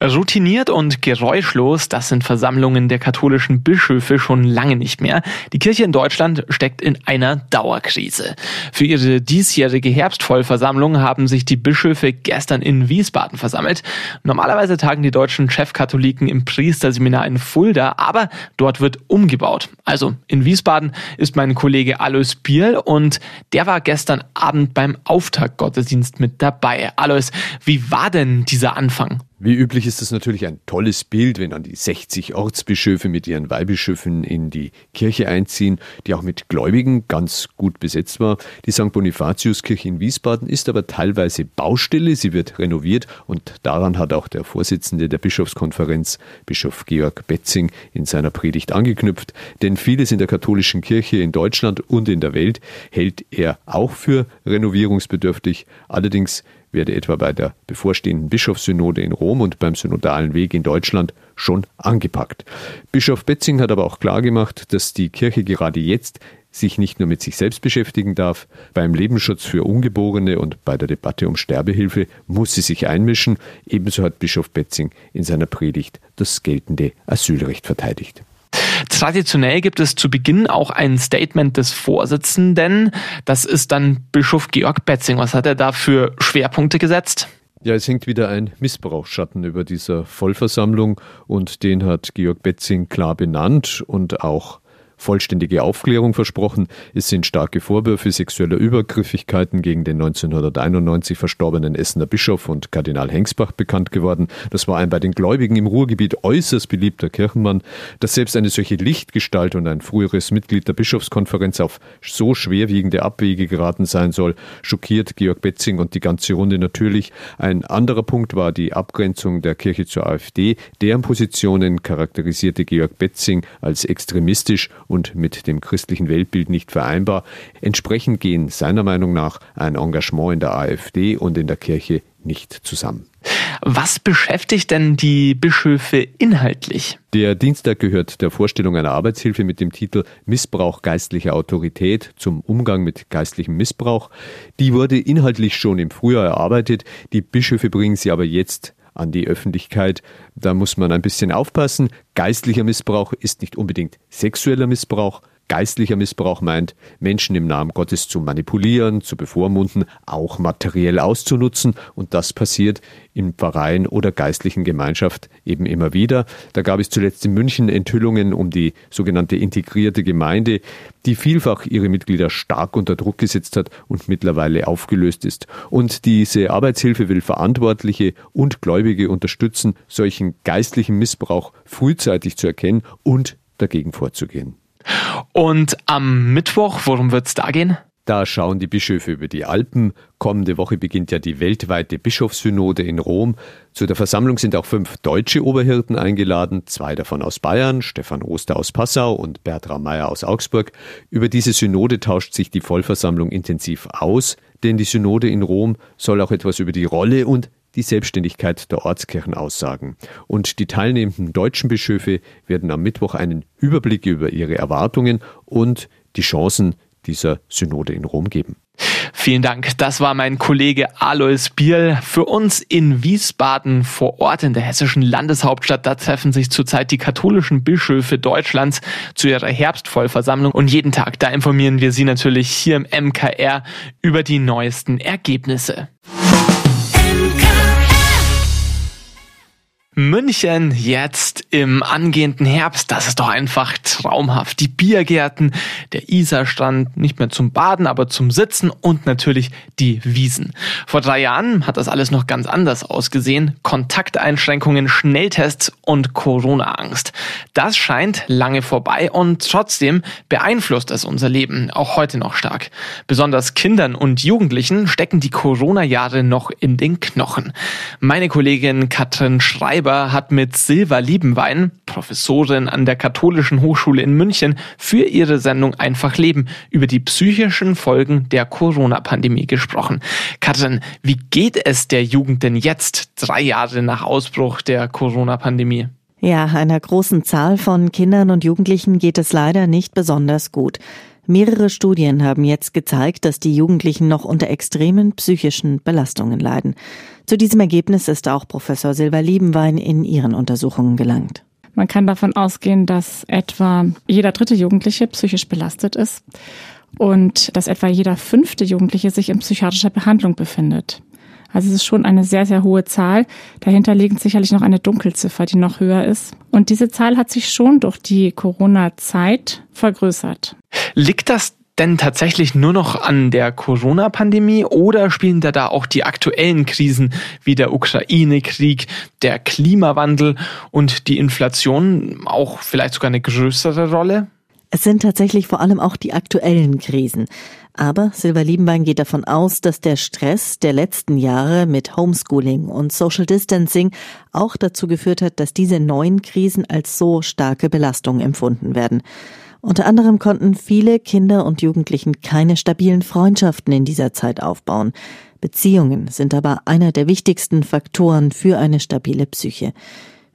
Routiniert und geräuschlos, das sind Versammlungen der katholischen Bischöfe schon lange nicht mehr. Die Kirche in Deutschland steckt in einer Dauerkrise. Für ihre diesjährige Herbstvollversammlung haben sich die Bischöfe gestern in Wiesbaden versammelt. Normalerweise tagen die deutschen Chefkatholiken im Priesterseminar in Fulda, aber dort wird umgebaut. Also in Wiesbaden ist mein Kollege Alois Bierl und der war gestern Abend beim Auftaktgottesdienst mit dabei. Alois, wie war denn dieser Anfang? Wie üblich ist es natürlich ein tolles Bild, wenn dann die 60 Ortsbischöfe mit ihren Weihbischöfen in die Kirche einziehen, die auch mit Gläubigen ganz gut besetzt war. Die St. Bonifatiuskirche in Wiesbaden ist aber teilweise Baustelle, sie wird renoviert und daran hat auch der Vorsitzende der Bischofskonferenz, Bischof Georg Betzing, in seiner Predigt angeknüpft. Denn vieles in der katholischen Kirche in Deutschland und in der Welt hält er auch für renovierungsbedürftig. Allerdings werde etwa bei der bevorstehenden Bischofssynode in Rom und beim synodalen Weg in Deutschland schon angepackt. Bischof Betzing hat aber auch klargemacht, dass die Kirche gerade jetzt sich nicht nur mit sich selbst beschäftigen darf, beim Lebensschutz für Ungeborene und bei der Debatte um Sterbehilfe muss sie sich einmischen. Ebenso hat Bischof Betzing in seiner Predigt das geltende Asylrecht verteidigt. Traditionell gibt es zu Beginn auch ein Statement des Vorsitzenden. Das ist dann Bischof Georg Betzing. Was hat er da für Schwerpunkte gesetzt? Ja, es hängt wieder ein Missbrauchsschatten über dieser Vollversammlung und den hat Georg Betzing klar benannt und auch vollständige Aufklärung versprochen. Es sind starke Vorwürfe sexueller Übergriffigkeiten gegen den 1991 verstorbenen Essener Bischof und Kardinal Hengsbach bekannt geworden. Das war ein bei den Gläubigen im Ruhrgebiet äußerst beliebter Kirchenmann. Dass selbst eine solche Lichtgestalt und ein früheres Mitglied der Bischofskonferenz auf so schwerwiegende Abwege geraten sein soll, schockiert Georg Betzing und die ganze Runde natürlich. Ein anderer Punkt war die Abgrenzung der Kirche zur AfD. Deren Positionen charakterisierte Georg Betzing als extremistisch und mit dem christlichen Weltbild nicht vereinbar. Entsprechend gehen seiner Meinung nach ein Engagement in der AfD und in der Kirche nicht zusammen. Was beschäftigt denn die Bischöfe inhaltlich? Der Dienstag gehört der Vorstellung einer Arbeitshilfe mit dem Titel Missbrauch geistlicher Autorität zum Umgang mit geistlichem Missbrauch. Die wurde inhaltlich schon im Frühjahr erarbeitet. Die Bischöfe bringen sie aber jetzt an die Öffentlichkeit. Da muss man ein bisschen aufpassen. Geistlicher Missbrauch ist nicht unbedingt sexueller Missbrauch. Geistlicher Missbrauch meint, Menschen im Namen Gottes zu manipulieren, zu bevormunden, auch materiell auszunutzen. Und das passiert im Verein oder geistlichen Gemeinschaft eben immer wieder. Da gab es zuletzt in München Enthüllungen um die sogenannte integrierte Gemeinde, die vielfach ihre Mitglieder stark unter Druck gesetzt hat und mittlerweile aufgelöst ist. Und diese Arbeitshilfe will Verantwortliche und Gläubige unterstützen, solchen geistlichen Missbrauch frühzeitig zu erkennen und dagegen vorzugehen. Und am Mittwoch, worum wird es da gehen? Da schauen die Bischöfe über die Alpen. Kommende Woche beginnt ja die weltweite Bischofssynode in Rom. Zu der Versammlung sind auch fünf deutsche Oberhirten eingeladen, zwei davon aus Bayern, Stefan Oster aus Passau und Bertram Meyer aus Augsburg. Über diese Synode tauscht sich die Vollversammlung intensiv aus, denn die Synode in Rom soll auch etwas über die Rolle und die Selbstständigkeit der Ortskirchen aussagen. Und die teilnehmenden deutschen Bischöfe werden am Mittwoch einen Überblick über ihre Erwartungen und die Chancen dieser Synode in Rom geben. Vielen Dank. Das war mein Kollege Alois Bierl. Für uns in Wiesbaden vor Ort in der hessischen Landeshauptstadt. Da treffen sich zurzeit die katholischen Bischöfe Deutschlands zu ihrer Herbstvollversammlung. Und jeden Tag, da informieren wir Sie natürlich hier im MKR über die neuesten Ergebnisse. München jetzt im angehenden Herbst, das ist doch einfach traumhaft. Die Biergärten, der Isarstrand, nicht mehr zum Baden, aber zum Sitzen und natürlich die Wiesen. Vor drei Jahren hat das alles noch ganz anders ausgesehen. Kontakteinschränkungen, Schnelltests und Corona-Angst. Das scheint lange vorbei und trotzdem beeinflusst es unser Leben auch heute noch stark. Besonders Kindern und Jugendlichen stecken die Corona-Jahre noch in den Knochen. Meine Kollegin Katrin Schreiber Schreiber hat mit Silva Liebenwein, Professorin an der Katholischen Hochschule in München, für ihre Sendung Einfach Leben über die psychischen Folgen der Corona-Pandemie gesprochen. Katrin, wie geht es der Jugend denn jetzt, drei Jahre nach Ausbruch der Corona-Pandemie? Ja, einer großen Zahl von Kindern und Jugendlichen geht es leider nicht besonders gut. Mehrere Studien haben jetzt gezeigt, dass die Jugendlichen noch unter extremen psychischen Belastungen leiden. Zu diesem Ergebnis ist auch Professor Silber Liebenwein in ihren Untersuchungen gelangt. Man kann davon ausgehen, dass etwa jeder dritte Jugendliche psychisch belastet ist und dass etwa jeder fünfte Jugendliche sich in psychiatrischer Behandlung befindet. Also es ist schon eine sehr, sehr hohe Zahl. Dahinter liegt sicherlich noch eine Dunkelziffer, die noch höher ist. Und diese Zahl hat sich schon durch die Corona-Zeit vergrößert. Liegt das denn tatsächlich nur noch an der Corona-Pandemie oder spielen da da auch die aktuellen Krisen wie der Ukraine-Krieg, der Klimawandel und die Inflation auch vielleicht sogar eine größere Rolle? Es sind tatsächlich vor allem auch die aktuellen Krisen. Aber Silva Liebenbein geht davon aus, dass der Stress der letzten Jahre mit Homeschooling und Social Distancing auch dazu geführt hat, dass diese neuen Krisen als so starke Belastung empfunden werden. Unter anderem konnten viele Kinder und Jugendlichen keine stabilen Freundschaften in dieser Zeit aufbauen. Beziehungen sind aber einer der wichtigsten Faktoren für eine stabile Psyche.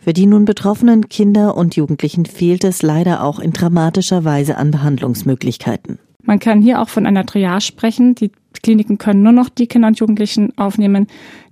Für die nun betroffenen Kinder und Jugendlichen fehlt es leider auch in dramatischer Weise an Behandlungsmöglichkeiten. Man kann hier auch von einer Triage sprechen. Die Kliniken können nur noch die Kinder und Jugendlichen aufnehmen,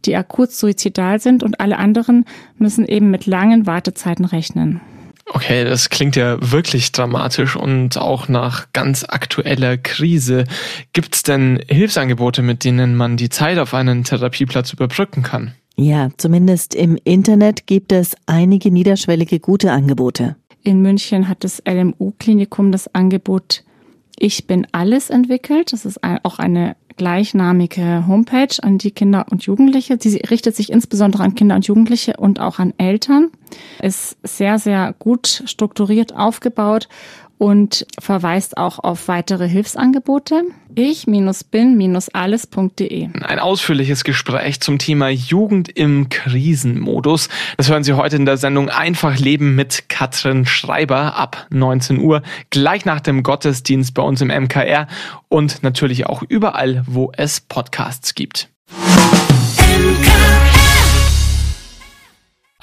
die akut suizidal sind und alle anderen müssen eben mit langen Wartezeiten rechnen. Okay, das klingt ja wirklich dramatisch und auch nach ganz aktueller Krise. Gibt es denn Hilfsangebote, mit denen man die Zeit auf einen Therapieplatz überbrücken kann? Ja, zumindest im Internet gibt es einige niederschwellige gute Angebote. In München hat das LMU-Klinikum das Angebot ich bin alles entwickelt. Das ist auch eine gleichnamige Homepage an die Kinder und Jugendliche. Sie richtet sich insbesondere an Kinder und Jugendliche und auch an Eltern. Ist sehr, sehr gut strukturiert aufgebaut und verweist auch auf weitere Hilfsangebote. Ich-bin-alles.de. Ein ausführliches Gespräch zum Thema Jugend im Krisenmodus. Das hören Sie heute in der Sendung Einfach Leben mit Katrin Schreiber ab 19 Uhr, gleich nach dem Gottesdienst bei uns im MKR und natürlich auch überall, wo es Podcasts gibt. MKR.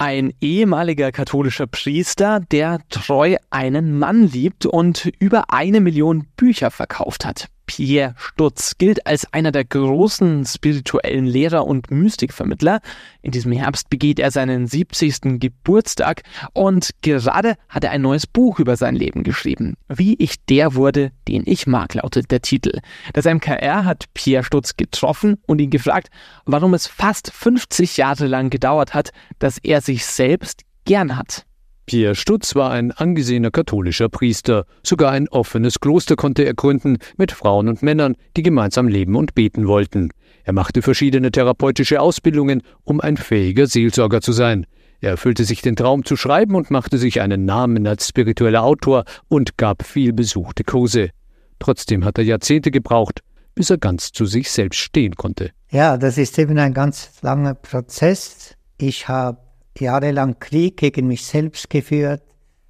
Ein ehemaliger katholischer Priester, der treu einen Mann liebt und über eine Million Bücher verkauft hat. Pierre Stutz gilt als einer der großen spirituellen Lehrer und Mystikvermittler. In diesem Herbst begeht er seinen 70. Geburtstag und gerade hat er ein neues Buch über sein Leben geschrieben. Wie ich der wurde, den ich mag, lautet der Titel. Das MKR hat Pierre Stutz getroffen und ihn gefragt, warum es fast 50 Jahre lang gedauert hat, dass er sich selbst gern hat. Pierre Stutz war ein angesehener katholischer Priester. Sogar ein offenes Kloster konnte er gründen mit Frauen und Männern, die gemeinsam leben und beten wollten. Er machte verschiedene therapeutische Ausbildungen, um ein fähiger Seelsorger zu sein. Er erfüllte sich den Traum zu schreiben und machte sich einen Namen als spiritueller Autor und gab viel besuchte Kurse. Trotzdem hat er Jahrzehnte gebraucht, bis er ganz zu sich selbst stehen konnte. Ja, das ist eben ein ganz langer Prozess. Ich habe jahrelang Krieg gegen mich selbst geführt,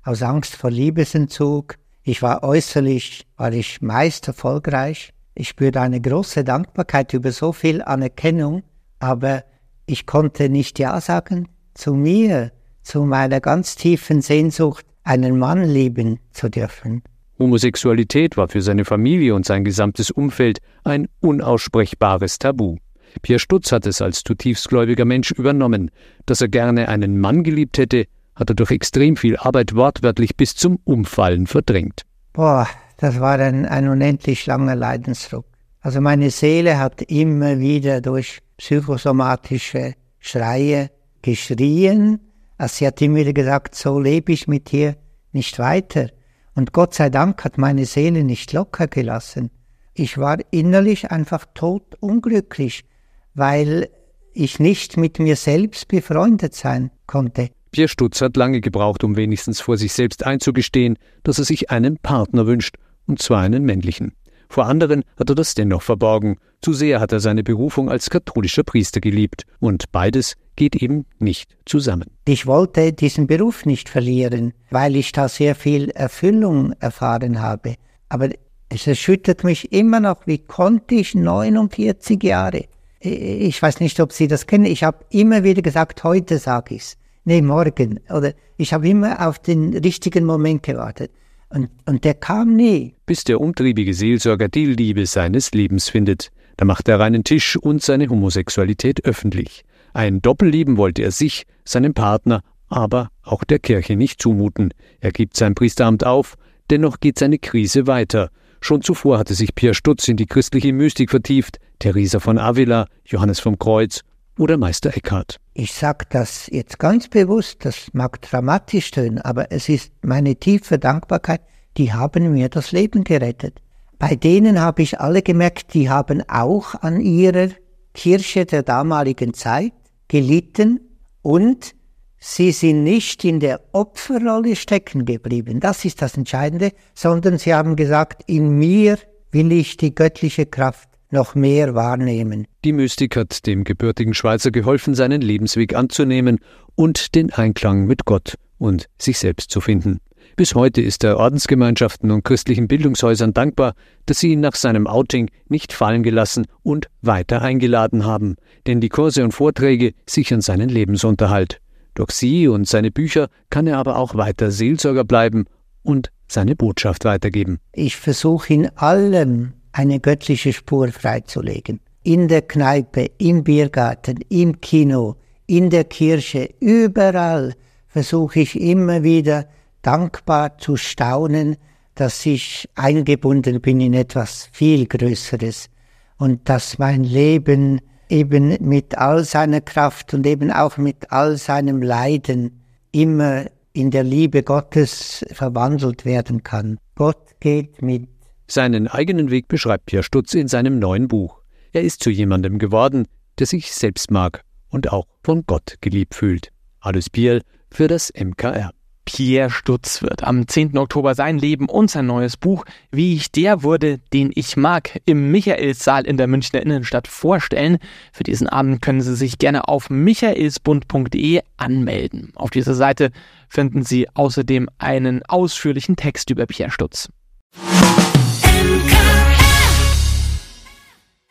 aus Angst vor Liebesentzug. Ich war äußerlich, war ich meist erfolgreich. Ich spürte eine große Dankbarkeit über so viel Anerkennung, aber ich konnte nicht Ja sagen zu mir, zu meiner ganz tiefen Sehnsucht, einen Mann lieben zu dürfen. Homosexualität war für seine Familie und sein gesamtes Umfeld ein unaussprechbares Tabu. Pierre Stutz hat es als zutiefst gläubiger Mensch übernommen. Dass er gerne einen Mann geliebt hätte, hat er durch extrem viel Arbeit wortwörtlich bis zum Umfallen verdrängt. Boah, das war ein, ein unendlich langer Leidensdruck. Also meine Seele hat immer wieder durch psychosomatische Schreie geschrien. Also sie hat immer wieder gesagt, so lebe ich mit dir nicht weiter. Und Gott sei Dank hat meine Seele nicht locker gelassen. Ich war innerlich einfach totunglücklich weil ich nicht mit mir selbst befreundet sein konnte. Pierre Stutz hat lange gebraucht, um wenigstens vor sich selbst einzugestehen, dass er sich einen Partner wünscht, und zwar einen männlichen. Vor anderen hat er das dennoch verborgen. Zu sehr hat er seine Berufung als katholischer Priester geliebt. Und beides geht eben nicht zusammen. Ich wollte diesen Beruf nicht verlieren, weil ich da sehr viel Erfüllung erfahren habe. Aber es erschüttert mich immer noch, wie konnte ich 49 Jahre? Ich weiß nicht, ob Sie das kennen. Ich habe immer wieder gesagt, heute sage ich's. Nee, morgen. Oder ich habe immer auf den richtigen Moment gewartet. Und, und der kam nie. Bis der umtriebige Seelsorger die Liebe seines Lebens findet. Da macht er reinen Tisch und seine Homosexualität öffentlich. Ein Doppelleben wollte er sich, seinem Partner, aber auch der Kirche nicht zumuten. Er gibt sein Priesteramt auf, dennoch geht seine Krise weiter. Schon zuvor hatte sich Pierre Stutz in die christliche Mystik vertieft, Theresa von Avila, Johannes vom Kreuz oder Meister Eckhart. Ich sage das jetzt ganz bewusst, das mag dramatisch tönen, aber es ist meine tiefe Dankbarkeit, die haben mir das Leben gerettet. Bei denen habe ich alle gemerkt, die haben auch an ihrer Kirche der damaligen Zeit gelitten und sie sind nicht in der Opferrolle stecken geblieben. Das ist das Entscheidende, sondern sie haben gesagt, in mir will ich die göttliche Kraft noch mehr wahrnehmen. Die Mystik hat dem gebürtigen Schweizer geholfen, seinen Lebensweg anzunehmen und den Einklang mit Gott und sich selbst zu finden. Bis heute ist er Ordensgemeinschaften und christlichen Bildungshäusern dankbar, dass sie ihn nach seinem Outing nicht fallen gelassen und weiter eingeladen haben, denn die Kurse und Vorträge sichern seinen Lebensunterhalt. Durch sie und seine Bücher kann er aber auch weiter Seelsorger bleiben und seine Botschaft weitergeben. Ich versuche in allem eine göttliche Spur freizulegen. In der Kneipe, im Biergarten, im Kino, in der Kirche, überall versuche ich immer wieder dankbar zu staunen, dass ich eingebunden bin in etwas viel Größeres und dass mein Leben eben mit all seiner Kraft und eben auch mit all seinem Leiden immer in der Liebe Gottes verwandelt werden kann. Gott geht mit. Seinen eigenen Weg beschreibt Pierre Stutz in seinem neuen Buch. Er ist zu jemandem geworden, der sich selbst mag und auch von Gott geliebt fühlt. Alles Biel für das MKR. Pierre Stutz wird am 10. Oktober sein Leben und sein neues Buch Wie ich der wurde, den ich mag, im Michaelssaal in der Münchner Innenstadt vorstellen. Für diesen Abend können Sie sich gerne auf michaelsbund.de anmelden. Auf dieser Seite finden Sie außerdem einen ausführlichen Text über Pierre Stutz.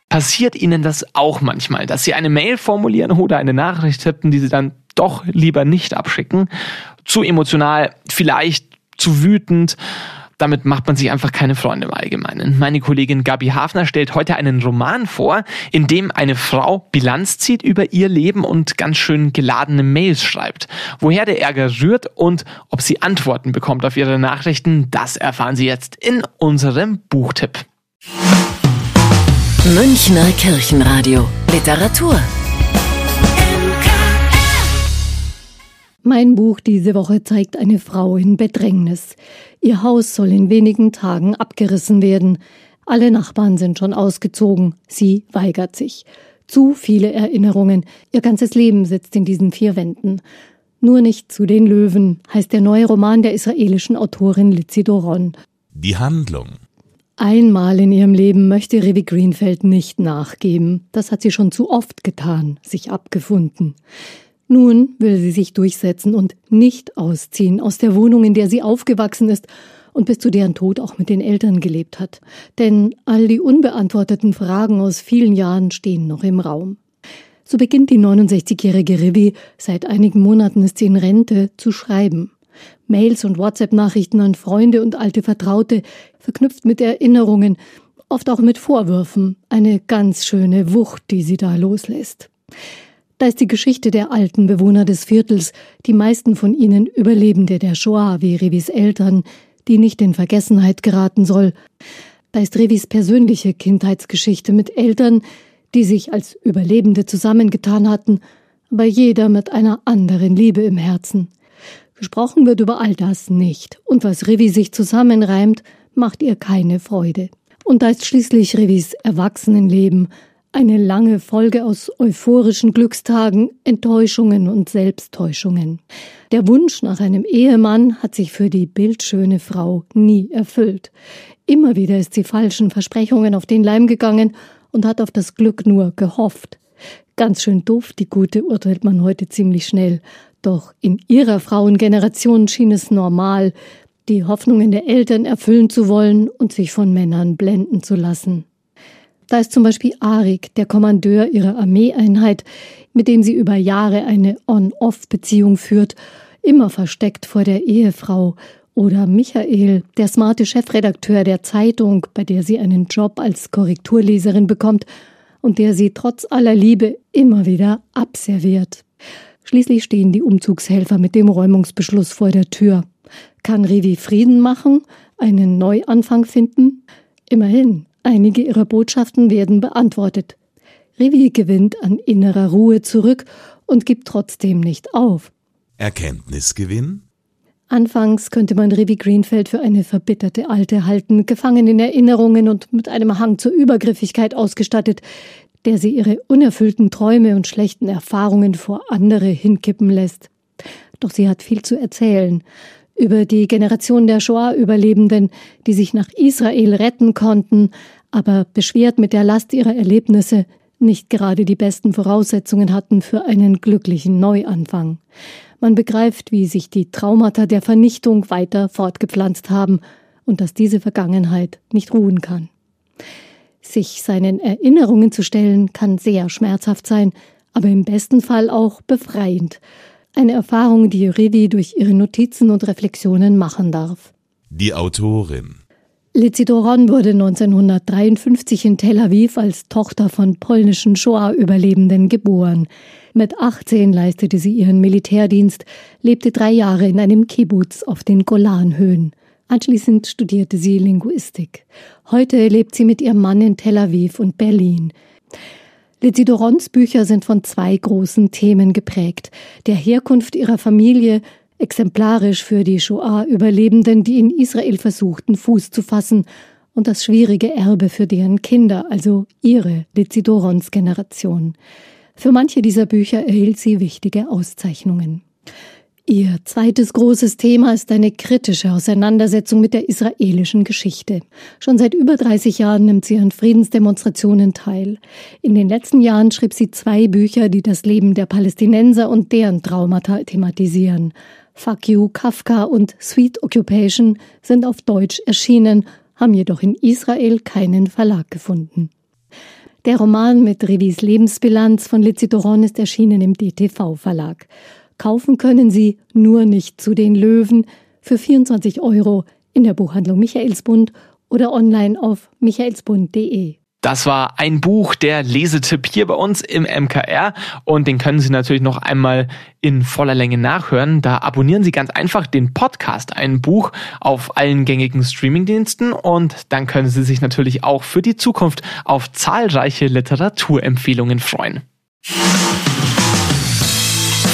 Passiert Ihnen das auch manchmal, dass Sie eine Mail formulieren oder eine Nachricht tippen, die Sie dann doch lieber nicht abschicken. Zu emotional, vielleicht zu wütend. Damit macht man sich einfach keine Freunde im Allgemeinen. Meine Kollegin Gabi Hafner stellt heute einen Roman vor, in dem eine Frau Bilanz zieht über ihr Leben und ganz schön geladene Mails schreibt. Woher der Ärger rührt und ob sie Antworten bekommt auf ihre Nachrichten, das erfahren Sie jetzt in unserem Buchtipp. Münchner Kirchenradio Literatur Mein Buch diese Woche zeigt eine Frau in Bedrängnis. Ihr Haus soll in wenigen Tagen abgerissen werden. Alle Nachbarn sind schon ausgezogen. Sie weigert sich. Zu viele Erinnerungen. Ihr ganzes Leben sitzt in diesen vier Wänden. Nur nicht zu den Löwen heißt der neue Roman der israelischen Autorin Lizzie Doron. Die Handlung. Einmal in ihrem Leben möchte Revi Greenfeld nicht nachgeben. Das hat sie schon zu oft getan, sich abgefunden. Nun will sie sich durchsetzen und nicht ausziehen aus der Wohnung, in der sie aufgewachsen ist und bis zu deren Tod auch mit den Eltern gelebt hat. Denn all die unbeantworteten Fragen aus vielen Jahren stehen noch im Raum. So beginnt die 69-jährige Rivi, seit einigen Monaten ist sie in Rente, zu schreiben. Mails und WhatsApp-Nachrichten an Freunde und alte Vertraute, verknüpft mit Erinnerungen, oft auch mit Vorwürfen. Eine ganz schöne Wucht, die sie da loslässt. Da ist die Geschichte der alten Bewohner des Viertels, die meisten von ihnen Überlebende der Shoah wie Revis Eltern, die nicht in Vergessenheit geraten soll. Da ist Revis persönliche Kindheitsgeschichte mit Eltern, die sich als Überlebende zusammengetan hatten, aber jeder mit einer anderen Liebe im Herzen. Gesprochen wird über all das nicht, und was Revi sich zusammenreimt, macht ihr keine Freude. Und da ist schließlich Revis Erwachsenenleben, eine lange Folge aus euphorischen Glückstagen, Enttäuschungen und Selbsttäuschungen. Der Wunsch nach einem Ehemann hat sich für die bildschöne Frau nie erfüllt. Immer wieder ist sie falschen Versprechungen auf den Leim gegangen und hat auf das Glück nur gehofft. Ganz schön doof, die Gute, urteilt man heute ziemlich schnell. Doch in ihrer Frauengeneration schien es normal, die Hoffnungen der Eltern erfüllen zu wollen und sich von Männern blenden zu lassen. Da ist zum Beispiel Arik, der Kommandeur ihrer Armeeeinheit, mit dem sie über Jahre eine On-Off-Beziehung führt, immer versteckt vor der Ehefrau. Oder Michael, der smarte Chefredakteur der Zeitung, bei der sie einen Job als Korrekturleserin bekommt und der sie trotz aller Liebe immer wieder abserviert. Schließlich stehen die Umzugshelfer mit dem Räumungsbeschluss vor der Tür. Kann Rivi Frieden machen, einen Neuanfang finden? Immerhin, einige ihrer Botschaften werden beantwortet. Rivi gewinnt an innerer Ruhe zurück und gibt trotzdem nicht auf. Erkenntnisgewinn? Anfangs könnte man Rivi Greenfeld für eine verbitterte Alte halten, gefangen in Erinnerungen und mit einem Hang zur Übergriffigkeit ausgestattet, der sie ihre unerfüllten Träume und schlechten Erfahrungen vor andere hinkippen lässt. Doch sie hat viel zu erzählen über die Generation der Shoah-Überlebenden, die sich nach Israel retten konnten, aber beschwert mit der Last ihrer Erlebnisse nicht gerade die besten Voraussetzungen hatten für einen glücklichen Neuanfang. Man begreift, wie sich die Traumata der Vernichtung weiter fortgepflanzt haben und dass diese Vergangenheit nicht ruhen kann. Sich seinen Erinnerungen zu stellen, kann sehr schmerzhaft sein, aber im besten Fall auch befreiend. Eine Erfahrung, die Rivi durch ihre Notizen und Reflexionen machen darf. Die Autorin Lizzie Doron wurde 1953 in Tel Aviv als Tochter von polnischen Shoah-Überlebenden geboren. Mit 18 leistete sie ihren Militärdienst, lebte drei Jahre in einem Kibbutz auf den Golanhöhen. Anschließend studierte sie Linguistik. Heute lebt sie mit ihrem Mann in Tel Aviv und Berlin. Lizzie Dorons Bücher sind von zwei großen Themen geprägt. Der Herkunft ihrer Familie, exemplarisch für die Shoah-Überlebenden, die in Israel versuchten, Fuß zu fassen, und das schwierige Erbe für deren Kinder, also ihre Lizidorons Generation. Für manche dieser Bücher erhielt sie wichtige Auszeichnungen. Ihr zweites großes Thema ist eine kritische Auseinandersetzung mit der israelischen Geschichte. Schon seit über 30 Jahren nimmt sie an Friedensdemonstrationen teil. In den letzten Jahren schrieb sie zwei Bücher, die das Leben der Palästinenser und deren Traumata thematisieren. Fuck You, Kafka und Sweet Occupation sind auf Deutsch erschienen, haben jedoch in Israel keinen Verlag gefunden. Der Roman mit Revis Lebensbilanz von Lizitoron ist erschienen im DTV-Verlag. Kaufen können Sie nur nicht zu den Löwen für 24 Euro in der Buchhandlung Michaelsbund oder online auf michaelsbund.de. Das war ein Buch, der Lesetipp hier bei uns im MKR und den können Sie natürlich noch einmal in voller Länge nachhören. Da abonnieren Sie ganz einfach den Podcast Ein Buch auf allen gängigen Streamingdiensten und dann können Sie sich natürlich auch für die Zukunft auf zahlreiche Literaturempfehlungen freuen.